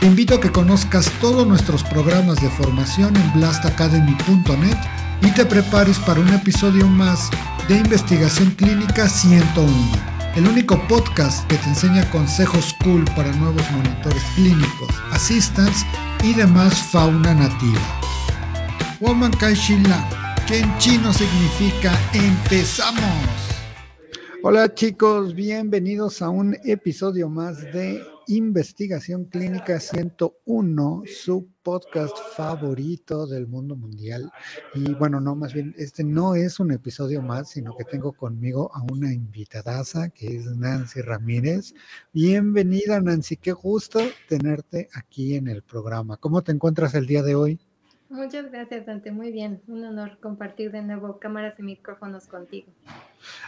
Te invito a que conozcas todos nuestros programas de formación en blastacademy.net y te prepares para un episodio más de Investigación Clínica 101, el único podcast que te enseña consejos cool para nuevos monitores clínicos, assistants y demás fauna nativa. Woman Kaishila, que en chino significa empezamos. Hola chicos, bienvenidos a un episodio más de Investigación Clínica 101, su podcast favorito del mundo mundial. Y bueno, no, más bien, este no es un episodio más, sino que tengo conmigo a una invitadaza que es Nancy Ramírez. Bienvenida Nancy, qué gusto tenerte aquí en el programa. ¿Cómo te encuentras el día de hoy? Muchas gracias, Dante. Muy bien. Un honor compartir de nuevo cámaras y micrófonos contigo.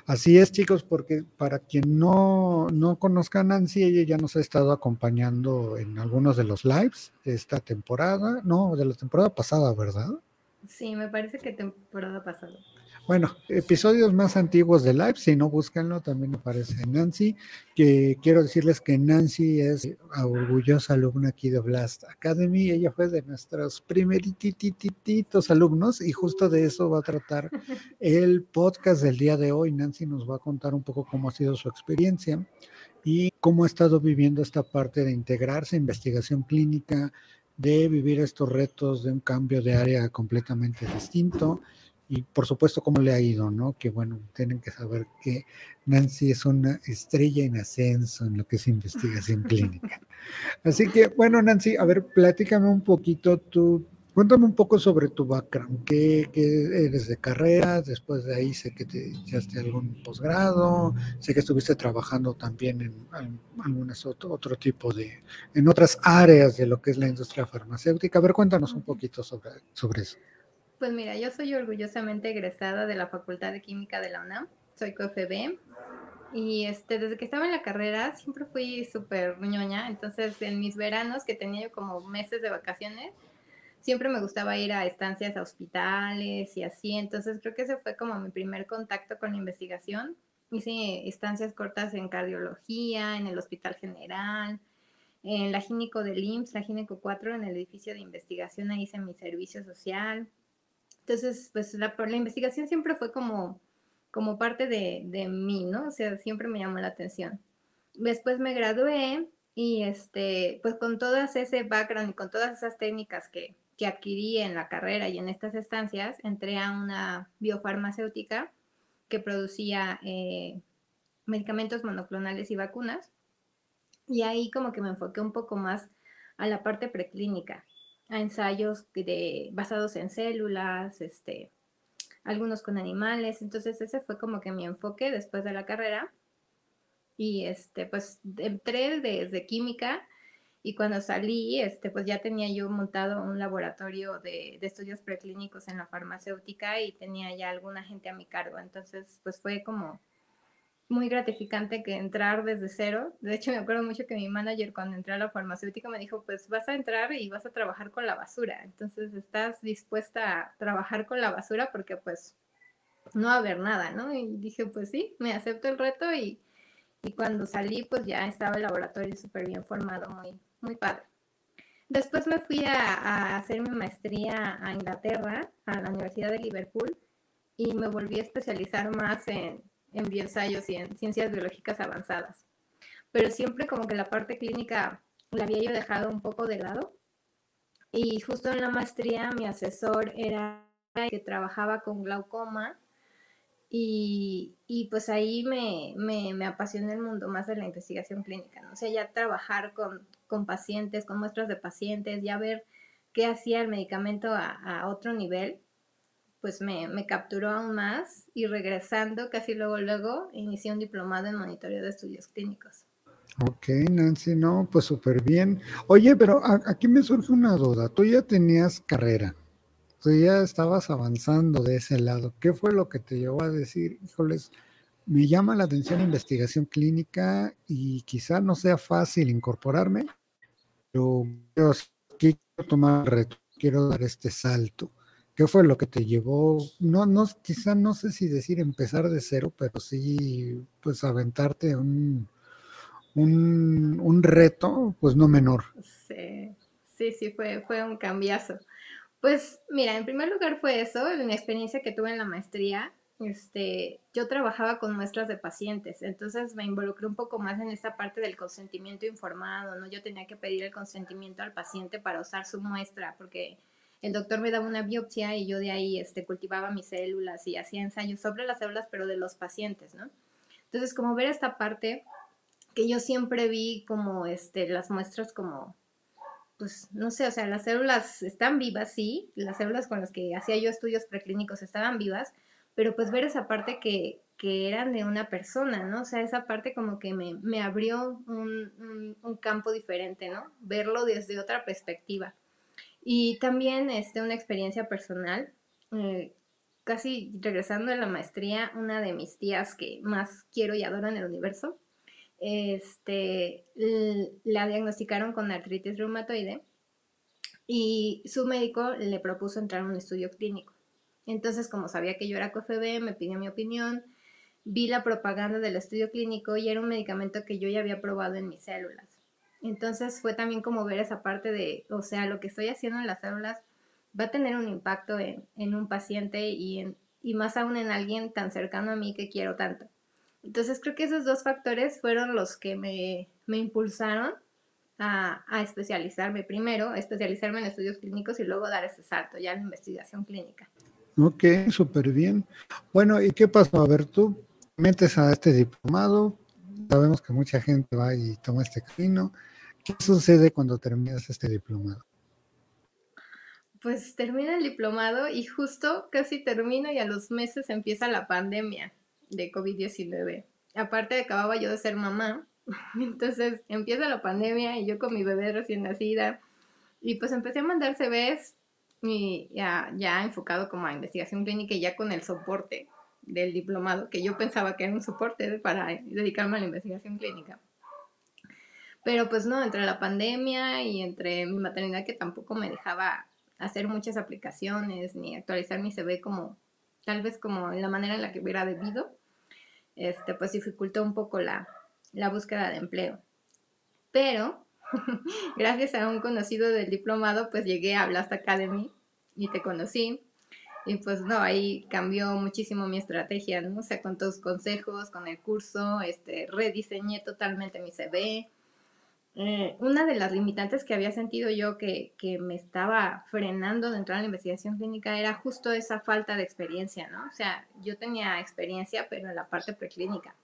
Así es, chicos, porque para quien no, no conozca a Nancy, ella ya nos ha estado acompañando en algunos de los lives de esta temporada, no, de la temporada pasada, ¿verdad? Sí, me parece que temporada pasada. Bueno, episodios más antiguos de Live, si no búscanlo, también aparece Nancy, que quiero decirles que Nancy es orgullosa alumna aquí de Blast Academy, ella fue de nuestros primerititos alumnos y justo de eso va a tratar el podcast del día de hoy. Nancy nos va a contar un poco cómo ha sido su experiencia y cómo ha estado viviendo esta parte de integrarse, investigación clínica, de vivir estos retos de un cambio de área completamente distinto y por supuesto cómo le ha ido, ¿no? Que bueno, tienen que saber que Nancy es una estrella en ascenso en lo que es investigación clínica. Así que bueno, Nancy, a ver, platícame un poquito tú, cuéntame un poco sobre tu background, ¿qué, eres de carrera? Después de ahí sé que te echaste algún posgrado, sé que estuviste trabajando también en, algunas otro, otro tipo de, en otras áreas de lo que es la industria farmacéutica. A ver, cuéntanos un poquito sobre, sobre eso. Pues mira, yo soy orgullosamente egresada de la Facultad de Química de la UNAM, soy COFB y este, desde que estaba en la carrera siempre fui súper ñoña, entonces en mis veranos que tenía yo como meses de vacaciones, siempre me gustaba ir a estancias a hospitales y así, entonces creo que ese fue como mi primer contacto con la investigación. Hice estancias cortas en cardiología, en el Hospital General, en la Gínico del IMSS, la Gínico 4, en el edificio de investigación, ahí hice mi servicio social. Entonces, pues la, investigación siempre fue como, como parte de, de, mí, ¿no? O sea, siempre me llamó la atención. Después me gradué y este, pues con todo ese background y con todas esas técnicas que, que adquirí en la carrera y en estas estancias, entré a una biofarmacéutica que producía eh, medicamentos monoclonales y vacunas. Y ahí como que me enfoqué un poco más a la parte preclínica a ensayos de, basados en células, este, algunos con animales. Entonces ese fue como que mi enfoque después de la carrera. Y este, pues entré desde química y cuando salí, este, pues ya tenía yo montado un laboratorio de, de, estudios preclínicos en la farmacéutica y tenía ya alguna gente a mi cargo. Entonces, pues fue como muy gratificante que entrar desde cero. De hecho, me acuerdo mucho que mi manager cuando entré a la farmacéutica me dijo, pues vas a entrar y vas a trabajar con la basura. Entonces, estás dispuesta a trabajar con la basura porque pues no va a haber nada, ¿no? Y dije, pues sí, me acepto el reto y, y cuando salí, pues ya estaba el laboratorio súper bien formado, muy, muy padre. Después me fui a, a hacer mi maestría a Inglaterra, a la Universidad de Liverpool, y me volví a especializar más en en bioensayos y en ciencias biológicas avanzadas. Pero siempre como que la parte clínica la había yo dejado un poco de lado. Y justo en la maestría mi asesor era que trabajaba con glaucoma y, y pues ahí me, me, me, apasionó el mundo más de la investigación clínica, ¿no? o sea, ya trabajar con, con pacientes, con muestras de pacientes, ya ver qué hacía el medicamento a otro nivel pues me, me, capturó aún más y regresando casi luego, luego, inicié un diplomado en monitoreo de estudios clínicos. Ok, Nancy, no, pues súper bien. Oye, pero aquí me surge una duda. Tú ya tenías carrera, tú ya estabas avanzando de ese lado. ¿Qué fue lo que te llevó a decir, híjoles, me llama la atención investigación clínica y quizá no sea fácil incorporarme, pero quiero tomar el reto, quiero dar este salto. ¿Qué fue lo que te llevó? No, no, quizá no sé si decir empezar de cero, pero sí, pues aventarte un, un, un reto, pues no menor. Sí, sí, sí, fue, fue un cambiazo. Pues mira, en primer lugar fue eso, la experiencia que tuve en la maestría. Este, yo trabajaba con muestras de pacientes, entonces me involucré un poco más en esta parte del consentimiento informado, ¿no? Yo tenía que pedir el consentimiento al paciente para usar su muestra, porque el doctor me daba una biopsia y yo de ahí este, cultivaba mis células y hacía ensayos sobre las células, pero de los pacientes, ¿no? Entonces, como ver esta parte que yo siempre vi como este, las muestras como pues no sé, o sea, las células están vivas, sí, las células con las que hacía yo estudios preclínicos estaban vivas, pero pues ver esa parte que, que eran de una persona, ¿no? O sea, esa parte como que me, me abrió un, un, campo diferente, ¿no? Verlo desde otra perspectiva. Y también este, una experiencia personal, eh, casi regresando a la maestría, una de mis tías que más quiero y adoro en el universo, este, la diagnosticaron con artritis reumatoide y su médico le propuso entrar a un estudio clínico. Entonces, como sabía que yo era COFB, me pidió mi opinión, vi la propaganda del estudio clínico y era un medicamento que yo ya había probado en mis células. Entonces fue también como ver esa parte de, o sea, lo que estoy haciendo en las células va a tener un impacto en, en un paciente y, en, y más aún en alguien tan cercano a mí que quiero tanto. Entonces creo que esos dos factores fueron los que me, impulsaron a, especializarme primero, a especializarme en estudios clínicos y luego dar ese salto ya en investigación clínica. Ok, súper bien. Bueno, ¿y qué pasó? A ver, tú metes a este diplomado, sabemos que mucha gente va y toma este camino. ¿Qué sucede cuando terminas este diplomado? Pues termina el diplomado y justo casi termino y a los meses empieza la pandemia de COVID-19. Aparte acababa yo de ser mamá, entonces empieza la pandemia y yo con mi bebé recién nacida y pues empecé a mandar CVs y ya, ya enfocado como a investigación clínica y ya con el soporte del diplomado, que yo pensaba que era un soporte para dedicarme a la investigación clínica. Pero pues no, entre la pandemia y entre mi maternidad que tampoco me dejaba hacer muchas aplicaciones ni actualizar mi CV como tal vez como la manera en la que hubiera debido, este, pues dificultó un poco la, búsqueda de empleo. Pero, gracias a un conocido del diplomado, pues llegué a Blast Academy y te conocí. Y pues no, ahí cambió muchísimo mi estrategia, ¿no? O sea, con tus consejos, con el curso, este, rediseñé totalmente mi CV, eh, una de las limitantes que había sentido yo que, me estaba frenando de entrar a la investigación clínica era justo esa falta de experiencia, ¿no? O sea, yo tenía experiencia, pero en la parte preclínica.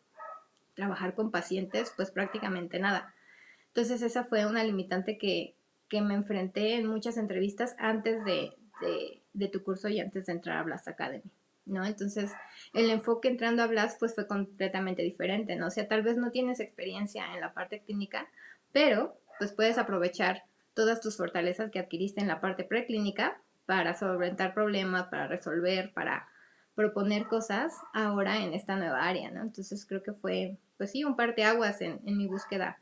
Trabajar con pacientes, pues prácticamente nada. Entonces esa fue una limitante que, me enfrenté en muchas entrevistas antes de, de, tu curso y antes de entrar a Blast Academy. ¿no? Entonces, el enfoque entrando a Blast pues fue completamente diferente, ¿no? O sea, tal vez no tienes experiencia en la parte clínica, pero pues puedes aprovechar todas tus fortalezas que adquiriste en la parte preclínica para solventar problemas, para resolver, para proponer cosas ahora en esta nueva área, ¿no? Entonces creo que fue, pues sí, un parteaguas en, en mi búsqueda,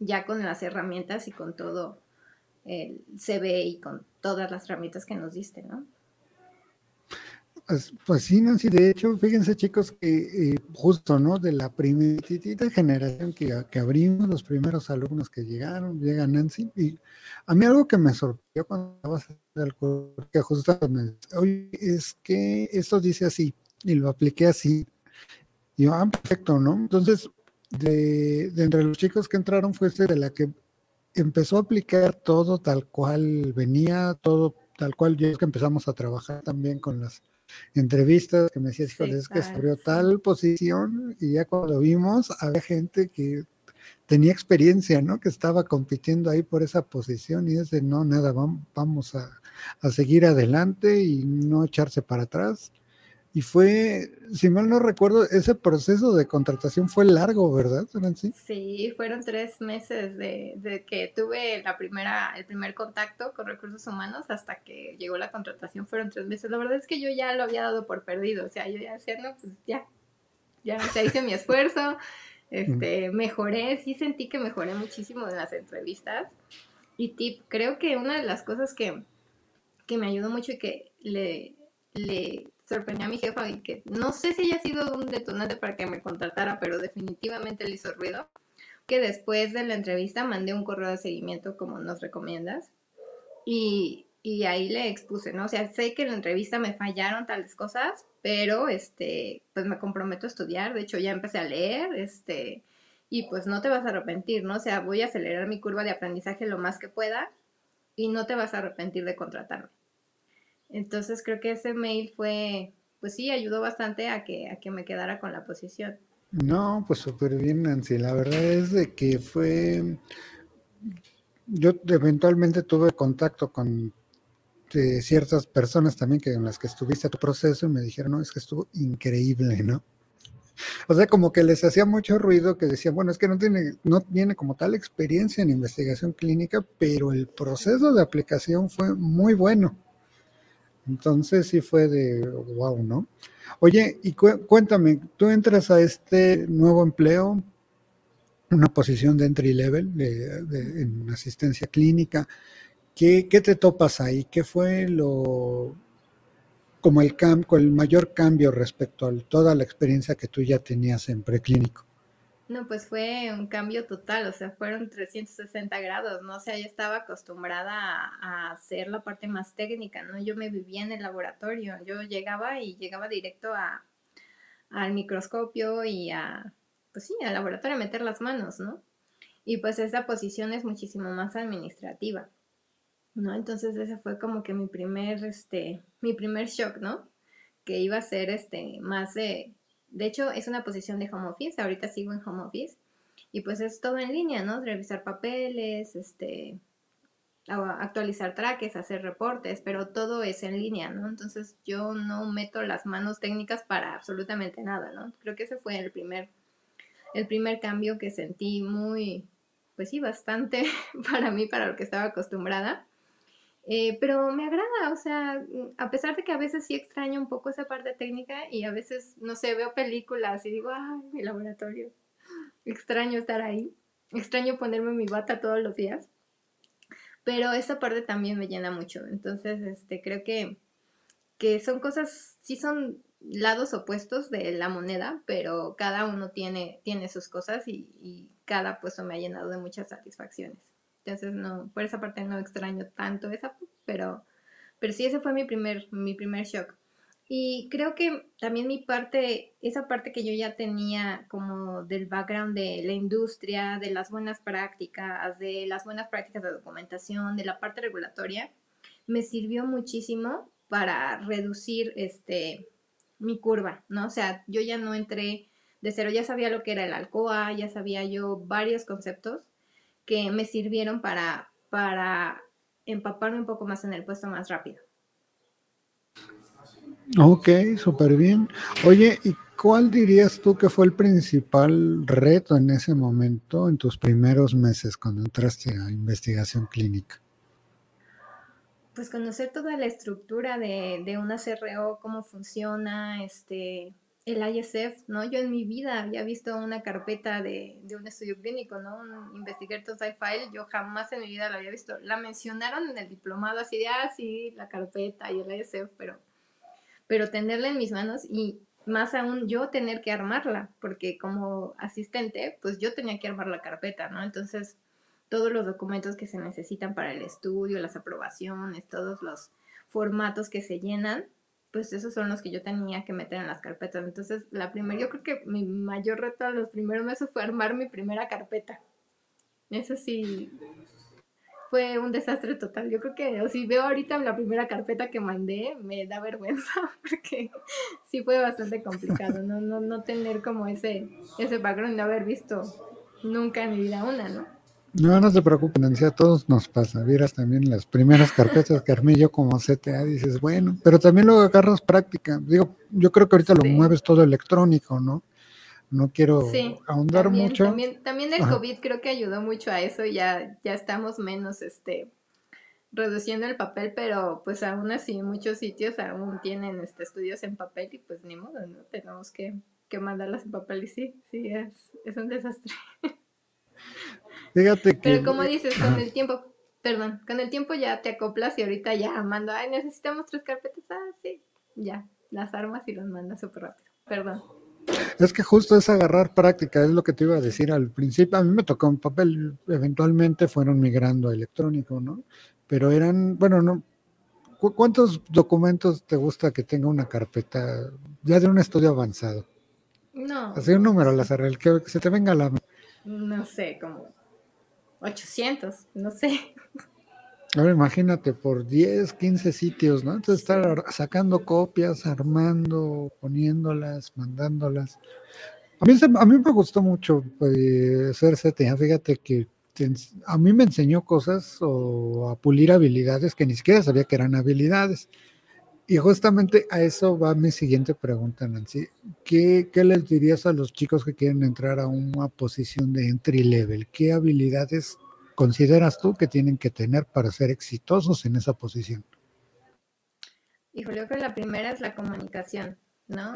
ya con las herramientas y con todo el CV y con todas las herramientas que nos diste, ¿no? Pues, pues, sí, Nancy, de hecho, fíjense chicos que eh, justo, ¿no? De la primerita generación que, que, abrimos, los primeros alumnos que llegaron, llega Nancy, y a mí algo que me sorprendió cuando estabas al curso, que justo me oye, es que esto dice así, y lo apliqué así, y yo, ah, perfecto, ¿no? Entonces, de, de entre los chicos que entraron fue este de la que empezó a aplicar todo tal cual venía, todo tal cual, yo es que empezamos a trabajar también con las entrevistas que me decías, híjole, es que estudió tal posición y ya cuando vimos había gente que tenía experiencia, ¿no? Que estaba compitiendo ahí por esa posición y de no, nada, vamos a, seguir adelante y no echarse para atrás. Y fue, si mal no recuerdo, ese proceso de contratación fue largo, ¿verdad, Nancy? Sí, fueron tres meses de, que tuve la primera, el primer contacto con recursos humanos hasta que llegó la contratación, fueron tres meses. La verdad es que yo ya lo había dado por perdido, o sea, yo ya decía, no, pues ya, ya, o hice mi esfuerzo, este, mejoré, sí sentí que mejoré muchísimo en las entrevistas. Y tip, creo que una de las cosas que, que me ayudó mucho y que le, le sorprendió a mi jefa y que no sé si haya sido un detonante para que me contratara, pero definitivamente le hizo ruido, que después de la entrevista mandé un correo de seguimiento como nos recomiendas y, y ahí le expuse, ¿no? O sea, sé que en la entrevista me fallaron tales cosas, pero este, pues me comprometo a estudiar, de hecho ya empecé a leer, este, y pues no te vas a arrepentir, ¿no? O sea, voy a acelerar mi curva de aprendizaje lo más que pueda y no te vas a arrepentir de contratarme. Entonces creo que ese mail fue, pues sí, ayudó bastante a que, a que me quedara con la posición. No, pues súper bien, Nancy. La verdad es de que fue, yo eventualmente tuve contacto con eh, ciertas personas también que en las que estuviste a tu proceso y me dijeron, no, es que estuvo increíble, ¿no? O sea, como que les hacía mucho ruido que decían, bueno, es que no tiene, no tiene como tal experiencia en investigación clínica, pero el proceso de aplicación fue muy bueno. Entonces sí fue de wow, ¿no? Oye, y cuéntame, tú entras a este nuevo empleo, una posición de entry level de, en asistencia clínica. ¿Qué, ¿Qué, te topas ahí? ¿Qué fue lo como el, cam, el mayor cambio respecto a toda la experiencia que tú ya tenías en preclínico? No, pues fue un cambio total, o sea, fueron 360 grados, ¿no? O sea, yo estaba acostumbrada a, hacer la parte más técnica, ¿no? Yo me vivía en el laboratorio, yo llegaba y llegaba directo a, al microscopio y a, pues sí, al laboratorio a meter las manos, ¿no? Y pues esa posición es muchísimo más administrativa, ¿no? Entonces ese fue como que mi primer, este, mi primer shock, ¿no? Que iba a ser, este, más de de hecho, es una posición de home office, ahorita sigo en home office, y pues es todo en línea, ¿no? Revisar papeles, este, actualizar traques, hacer reportes, pero todo es en línea, ¿no? Entonces yo no meto las manos técnicas para absolutamente nada, ¿no? Creo que ese fue el primer, el primer cambio que sentí muy, pues sí, bastante para mí, para lo que estaba acostumbrada. Eh, pero me agrada, o sea, a pesar de que a veces sí extraño un poco esa parte técnica y a veces, no sé, veo películas y digo, ay, mi laboratorio, extraño estar ahí, extraño ponerme mi bata todos los días, pero esa parte también me llena mucho, entonces, este, creo que, que son cosas, sí son lados opuestos de la moneda, pero cada uno tiene, tiene sus cosas y cada puesto me ha llenado de muchas satisfacciones. Entonces, no, por esa parte no extraño tanto esa, pero, pero sí, ese fue mi primer, mi primer shock. Y creo que también mi parte, esa parte que yo ya tenía como del background de la industria, de las buenas prácticas, de las buenas prácticas de documentación, de la parte regulatoria, me sirvió muchísimo para reducir este mi curva, ¿no? O sea, yo ya no entré de cero, ya sabía lo que era el ALCOA, ya sabía yo varios conceptos que me sirvieron para, para empaparme un poco más en el puesto más rápido. Ok, súper bien. Oye, ¿y cuál dirías tú que fue el principal reto en ese momento, en tus primeros meses cuando entraste a investigación clínica? Pues conocer toda la estructura de, de una CRO, cómo funciona, este, el ISF, ¿no? Yo en mi vida había visto una carpeta de, un estudio clínico, ¿no? Un Investigator Sci yo jamás en mi vida la había visto. La mencionaron en el diplomado así de, ah, sí, la carpeta y el ISF, pero, pero tenerla en mis manos y más aún yo tener que armarla, porque como asistente, pues yo tenía que armar la carpeta, ¿no? Entonces, todos los documentos que se necesitan para el estudio, las aprobaciones, todos los formatos que se llenan, pues esos son los que yo tenía que meter en las carpetas. Entonces, la primera, yo creo que mi mayor reto a los primeros meses fue armar mi primera carpeta. Eso sí, fue un desastre total. Yo creo que si veo ahorita la primera carpeta que mandé, me da vergüenza porque sí fue bastante complicado, no, no, no tener como ese, ese background de haber visto nunca en mi vida una, ¿no? No, no se preocupen, a todos nos pasa. Vieras también las primeras carpetas que armé yo como CTA, dices, bueno, pero también luego agarras práctica. Digo, yo creo que ahorita lo mueves todo electrónico, ¿no? No quiero ahondar mucho. También, también el COVID creo que ayudó mucho a eso, ya, ya estamos menos este reduciendo el papel, pero pues aún así muchos sitios aún tienen este estudios en papel y pues ni modo, ¿no? Tenemos que, que mandarlas en papel y sí, sí, es, es un desastre. Fíjate que... Pero como dices, con el tiempo, perdón, con el tiempo ya te acoplas y ahorita ya mando, ay, necesitamos tres carpetas, ah, sí, ya, las armas y los mandas súper rápido, perdón. Es que justo es agarrar práctica, es lo que te iba a decir al principio. A mí me tocó un papel, eventualmente fueron migrando a electrónico, ¿no? Pero eran, bueno, no. ¿Cuántos documentos te gusta que tenga una carpeta ya de un estudio avanzado? No. Así un número, Lazar, el que se te venga a la no sé, como 800, no sé. Ahora imagínate por 10, 15 sitios, ¿no? Entonces estar sacando copias, armando, poniéndolas, mandándolas. A mí, a mí me gustó mucho pues, ser CTA, fíjate que a mí me enseñó cosas o a pulir habilidades que ni siquiera sabía que eran habilidades. Y justamente a eso va mi siguiente pregunta, Nancy. ¿Qué, les dirías a los chicos que quieren entrar a una posición de entry level? ¿Qué habilidades consideras tú que tienen que tener para ser exitosos en esa posición? Hijo, yo creo que la primera es la comunicación, ¿no?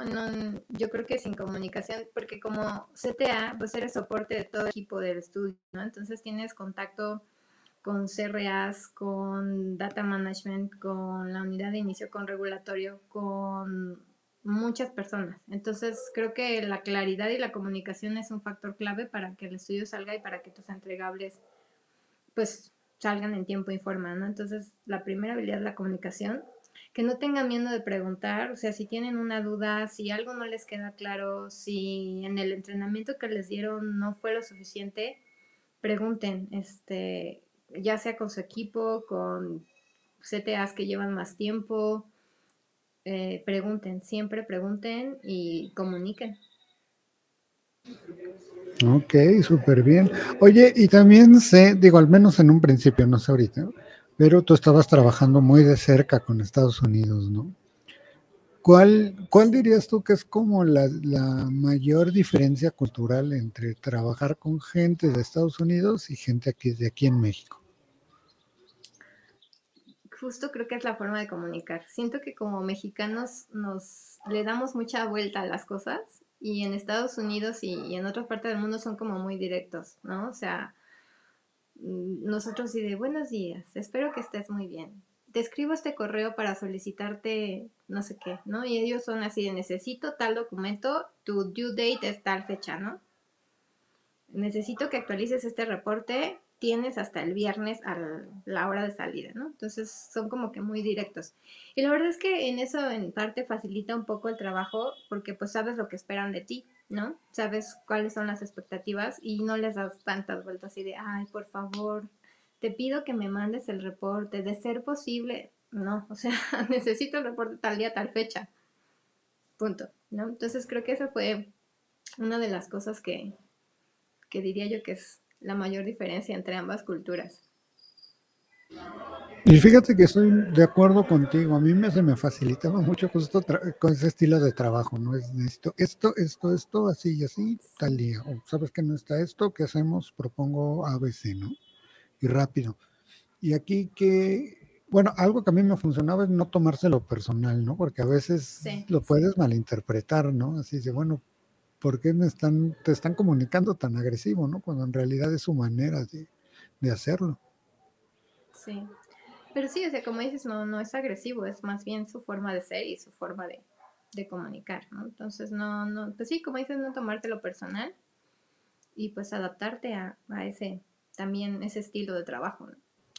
Yo creo que sin comunicación, porque como CTA, pues eres soporte de todo equipo del estudio, ¿no? Entonces tienes contacto con CRAs, con data management, con la unidad de inicio, con regulatorio, con muchas personas. Entonces, creo que la claridad y la comunicación es un factor clave para que el estudio salga y para que tus entregables pues salgan en tiempo y forma. Entonces, la primera habilidad es la comunicación, que no tengan miedo de preguntar, o sea, si tienen una duda, si algo no les queda claro, si en el entrenamiento que les dieron no fue lo suficiente, pregunten, este, ya sea con su equipo, con CTAs que llevan más tiempo, eh, pregunten, siempre pregunten y comuniquen. Ok, súper bien. Oye, y también sé, digo, al menos en un principio, no sé ahorita, pero tú estabas trabajando muy de cerca con Estados Unidos, ¿no? ¿Cuál, cuál dirías tú que es como la, la, mayor diferencia cultural entre trabajar con gente de Estados Unidos y gente aquí, de aquí en México? Justo creo que es la forma de comunicar. Siento que como mexicanos nos le damos mucha vuelta a las cosas y en Estados Unidos y, en otras partes del mundo son como muy directos, ¿no? O sea, mm, nosotros sí de buenos días, espero que estés muy bien. Te escribo este correo para solicitarte no sé qué, ¿no? Y ellos son así de necesito tal documento, tu due date es tal fecha, ¿no? Necesito que actualices este reporte tienes hasta el viernes a la hora de salida, ¿no? Entonces son como que muy directos. Y la verdad es que en eso en parte facilita un poco el trabajo porque pues sabes lo que esperan de ti, ¿no? Sabes cuáles son las expectativas y no les das tantas vueltas y de, ay, por favor, te pido que me mandes el reporte, de ser posible, no, o sea, necesito el reporte tal día, tal fecha, punto, ¿no? Entonces creo que esa fue una de las cosas que, que diría yo que es la mayor diferencia entre ambas culturas. Y fíjate que estoy de acuerdo contigo, a mí me, se me facilitaba mucho con, con ese estilo de trabajo, ¿no? Es esto, esto, esto, esto, así y así, tal día. O sabes que no está esto, ¿qué hacemos? Propongo ABC, ¿no? Y rápido. Y aquí que, bueno, algo que a mí me funcionaba es no tomárselo personal, ¿no? Porque a veces lo puedes malinterpretar, ¿no? Así de, bueno, ¿por qué me están, te están comunicando tan agresivo, ¿no? Cuando en realidad es su manera de, hacerlo. Sí, pero sí, o sea, como dices, no, no es agresivo, es más bien su forma de ser y su forma de, comunicar, ¿no? Entonces, no, no, pues sí, como dices, no tomártelo personal y pues adaptarte a, a ese, también ese estilo de trabajo, ¿no?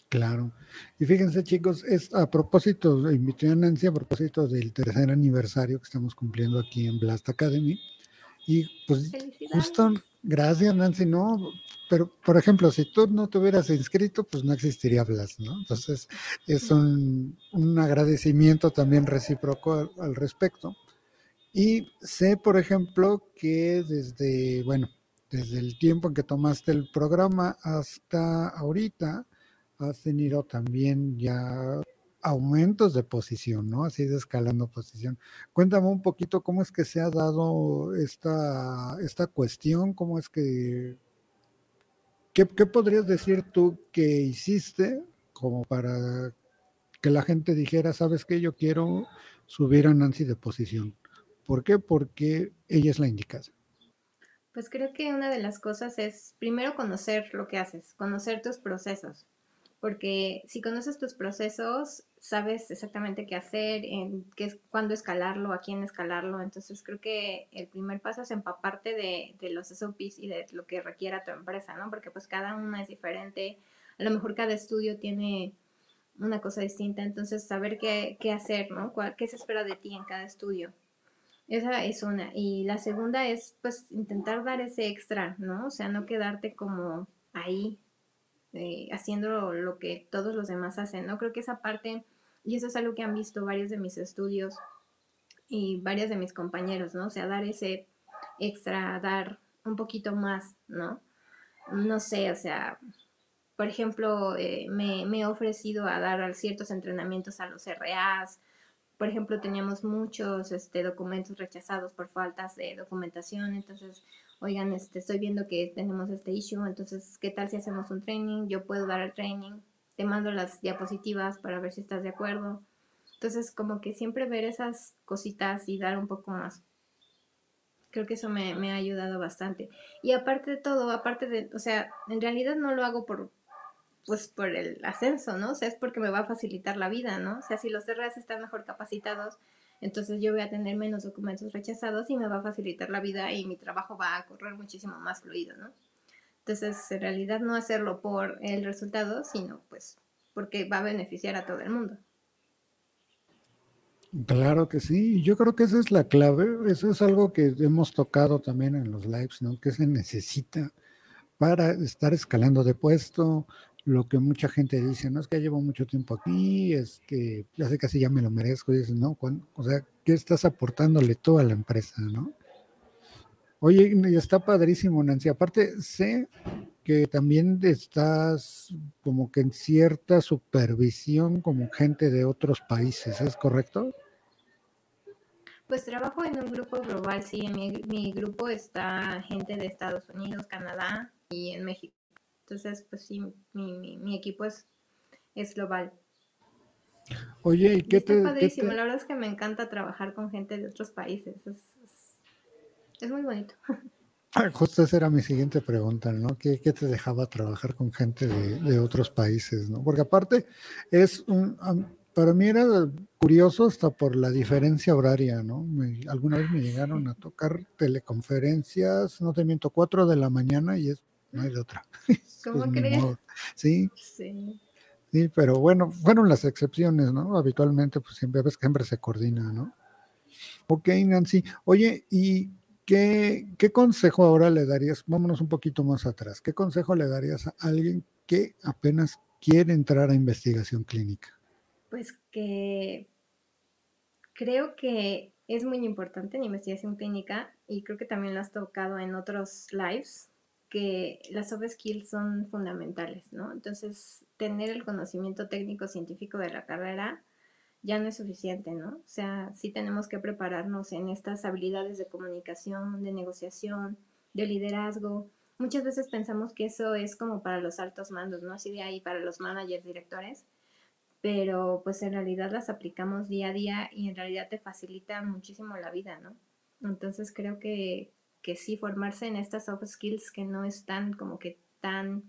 Claro. Y fíjense, chicos, es a propósito, invité a Nancy a propósito del tercer aniversario que estamos cumpliendo aquí en Blast Academy. Y pues justo, gracias Nancy, no, pero por ejemplo, si tú no te hubieras inscrito, pues no existiría Blas, ¿no? Entonces es un, agradecimiento también recíproco al, respecto. Y sé, por ejemplo, que desde, bueno, desde el tiempo en que tomaste el programa hasta ahorita, has tenido también ya aumentos de posición, ¿no? Así de escalando posición. Cuéntame un poquito cómo es que se ha dado esta, esta cuestión, cómo es que, ¿qué, ¿qué, podrías decir tú que hiciste como para que la gente dijera, sabes qué, yo quiero subir a Nancy de posición? ¿Por qué? Porque ella es la indicada. Pues creo que una de las cosas es primero conocer lo que haces, conocer tus procesos porque si conoces tus procesos, sabes exactamente qué hacer, en qué, cuándo escalarlo, a quién escalarlo. Entonces creo que el primer paso es empaparte de, de los SOPs y de lo que requiera tu empresa, ¿no? Porque pues cada una es diferente. A lo mejor cada estudio tiene una cosa distinta, entonces saber qué, qué hacer, ¿no? ¿Qué se espera de ti en cada estudio? Esa es una. Y la segunda es pues intentar dar ese extra, ¿no? O sea, no quedarte como ahí eh, haciendo lo que todos los demás hacen, ¿no? Creo que esa parte, y eso es algo que han visto varios de mis estudios y varios de mis compañeros, ¿no? O sea, dar ese extra, dar un poquito más, ¿no? No sé, o sea, por ejemplo, eh, me, me, he ofrecido a dar ciertos entrenamientos a los RAs. Por ejemplo, teníamos muchos este, documentos rechazados por faltas de documentación, entonces oigan, este, estoy viendo que tenemos este issue, entonces, ¿qué tal si hacemos un training? Yo puedo dar el training, te mando las diapositivas para ver si estás de acuerdo. Entonces, como que siempre ver esas cositas y dar un poco más. Creo que eso me, ha ayudado bastante. Y aparte de todo, aparte de, o sea, en realidad no lo hago por, pues por el ascenso, ¿no? O sea, es porque me va a facilitar la vida, ¿no? O sea, si los RAs están mejor capacitados, entonces yo voy a tener menos documentos rechazados y me va a facilitar la vida y mi trabajo va a correr muchísimo más fluido, ¿no? Entonces, en realidad no hacerlo por el resultado, sino pues porque va a beneficiar a todo el mundo. Claro que sí, yo creo que esa es la clave, eso es algo que hemos tocado también en los lives, ¿no? Que se necesita para estar escalando de puesto, lo que mucha gente dice, no es que llevo mucho tiempo aquí, es que ya sé casi ya me lo merezco, y dices, no, o sea, ¿qué estás aportándole tú a la empresa, no? Oye, está padrísimo, Nancy. Aparte, sé que también estás como que en cierta supervisión como gente de otros países, ¿es correcto? Pues trabajo en un grupo global, sí, en mi, mi grupo está gente de Estados Unidos, Canadá y en México. Entonces, pues sí, mi, mi, equipo es, es global. Oye, ¿y qué te, padrísimo. La verdad es que me encanta trabajar con gente de otros países. Es, muy bonito. Ah, justo esa era mi siguiente pregunta, ¿no? ¿Qué, qué te dejaba trabajar con gente de, de, otros países, ¿no? Porque aparte es un, para mí era curioso hasta por la diferencia horaria, ¿no? alguna vez me llegaron a tocar teleconferencias, no te miento, cuatro de la mañana y es no hay de otra. ¿Cómo crees? Sí. Sí. Sí, pero bueno, fueron las excepciones, ¿no? Habitualmente, pues siempre ves que siempre se coordina, ¿no? Ok, Nancy. Oye, ¿y qué, qué consejo ahora le darías? Vámonos un poquito más atrás. ¿Qué consejo le darías a alguien que apenas quiere entrar a investigación clínica? Pues que creo que es muy importante en investigación clínica y creo que también lo has tocado en otros lives, que las soft skills son fundamentales, ¿no? Entonces, tener el conocimiento técnico científico de la carrera ya no es suficiente, ¿no? O sea, sí tenemos que prepararnos en estas habilidades de comunicación, de negociación, de liderazgo. Muchas veces pensamos que eso es como para los altos mandos, ¿no? Así de ahí para los managers, directores, pero pues en realidad las aplicamos día a día y en realidad te facilitan muchísimo la vida, ¿no? Entonces creo que que sí formarse en estas soft skills que no están como que tan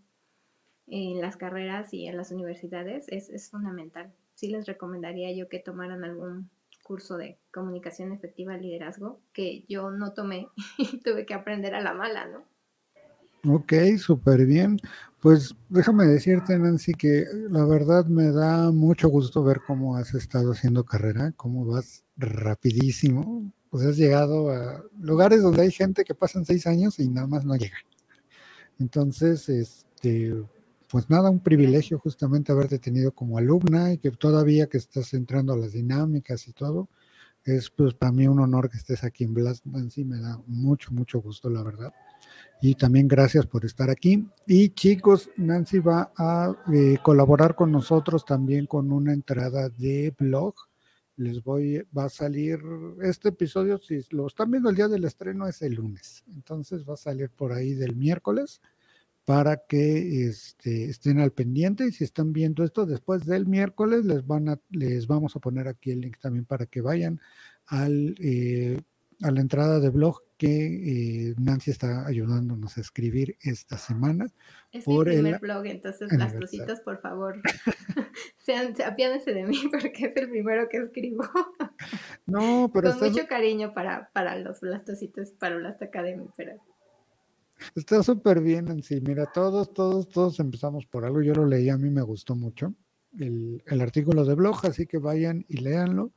en las carreras y en las universidades es, es fundamental. Sí les recomendaría yo que tomaran algún curso de comunicación efectiva, liderazgo, que yo no tomé y tuve que aprender a la mala, ¿no? Ok, súper bien. Pues déjame decirte, Nancy, que la verdad me da mucho gusto ver cómo has estado haciendo carrera, cómo vas rapidísimo pues has llegado a lugares donde hay gente que pasan seis años y nada más no llegan. Entonces, este, pues nada, un privilegio justamente haberte tenido como alumna y que todavía que estás entrando a las dinámicas y todo, es pues para mí un honor que estés aquí en Blast Nancy, me da mucho, mucho gusto, la verdad. Y también gracias por estar aquí. Y chicos, Nancy va a eh, colaborar con nosotros también con una entrada de blog. Les voy, va a salir este episodio, si lo están viendo el día del estreno, es el lunes. Entonces va a salir por ahí del miércoles para que este, estén al pendiente y si están viendo esto después del miércoles les van a les vamos a poner aquí el link también para que vayan al eh, a la entrada de blog que eh, Nancy está ayudándonos a escribir esta semana. Es mi primer blog, entonces las cositas, por favor, sean, apiádense de mí porque es el primero que escribo. No, pero... Con mucho cariño para, para los blastositos, para Blast Academy, pero... Está súper bien, Nancy. Mira, todos, todos, todos empezamos por algo. Yo lo leí, a mí me gustó mucho el, el artículo de blog, así que vayan y léanlo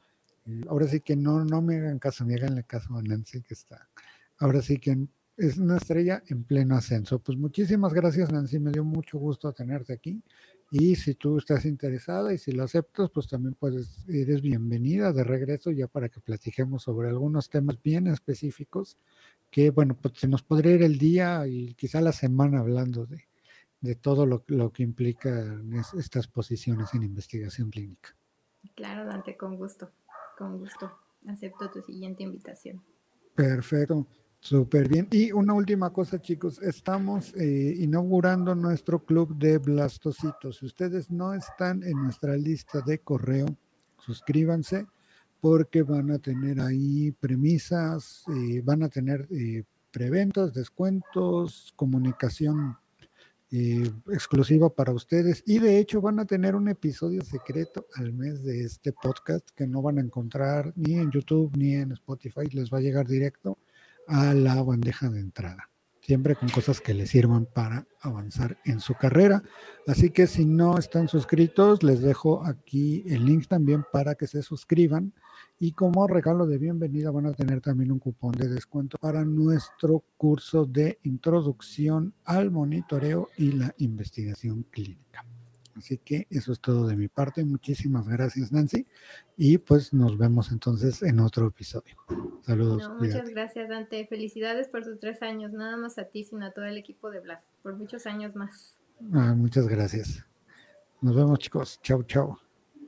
ahora sí que no, no me hagan caso, me hagan caso a Nancy, que está, ahora sí que es una estrella en pleno ascenso. Pues muchísimas gracias, Nancy, me dio mucho gusto tenerte aquí. Y si tú estás interesada y si lo aceptas, pues también puedes, eres bienvenida de regreso ya para que platiquemos sobre algunos temas bien específicos que, bueno, pues se nos podría ir el día y quizá la semana hablando de, de todo lo, lo que implica estas posiciones en investigación clínica. Claro, Dante, con gusto. Con gusto. Acepto tu siguiente invitación. Perfecto. Súper bien. Y una última cosa, chicos. Estamos eh, inaugurando nuestro club de blastocitos. Si ustedes no están en nuestra lista de correo, suscríbanse porque van a tener ahí premisas, eh, van a tener eh, preventas, descuentos, comunicación eh, exclusivo para ustedes. Y de hecho van a tener un episodio secreto al mes de este podcast que no van a encontrar ni en YouTube ni en Spotify, les va a llegar directo a la bandeja de entrada siempre con cosas que les sirvan para avanzar en su carrera. Así que si no están suscritos, les dejo aquí el link también para que se suscriban. Y como regalo de bienvenida van a tener también un cupón de descuento para nuestro curso de introducción al monitoreo y la investigación clínica. Así que eso es todo de mi parte. Muchísimas gracias, Nancy. Y pues nos vemos entonces en otro episodio. Saludos. muchas gracias, Dante. Felicidades por tus tres años. Nada más a ti, sino a todo el equipo de Blas. Por muchos años más. Ah, muchas gracias. Nos vemos, chicos. Chau, chau.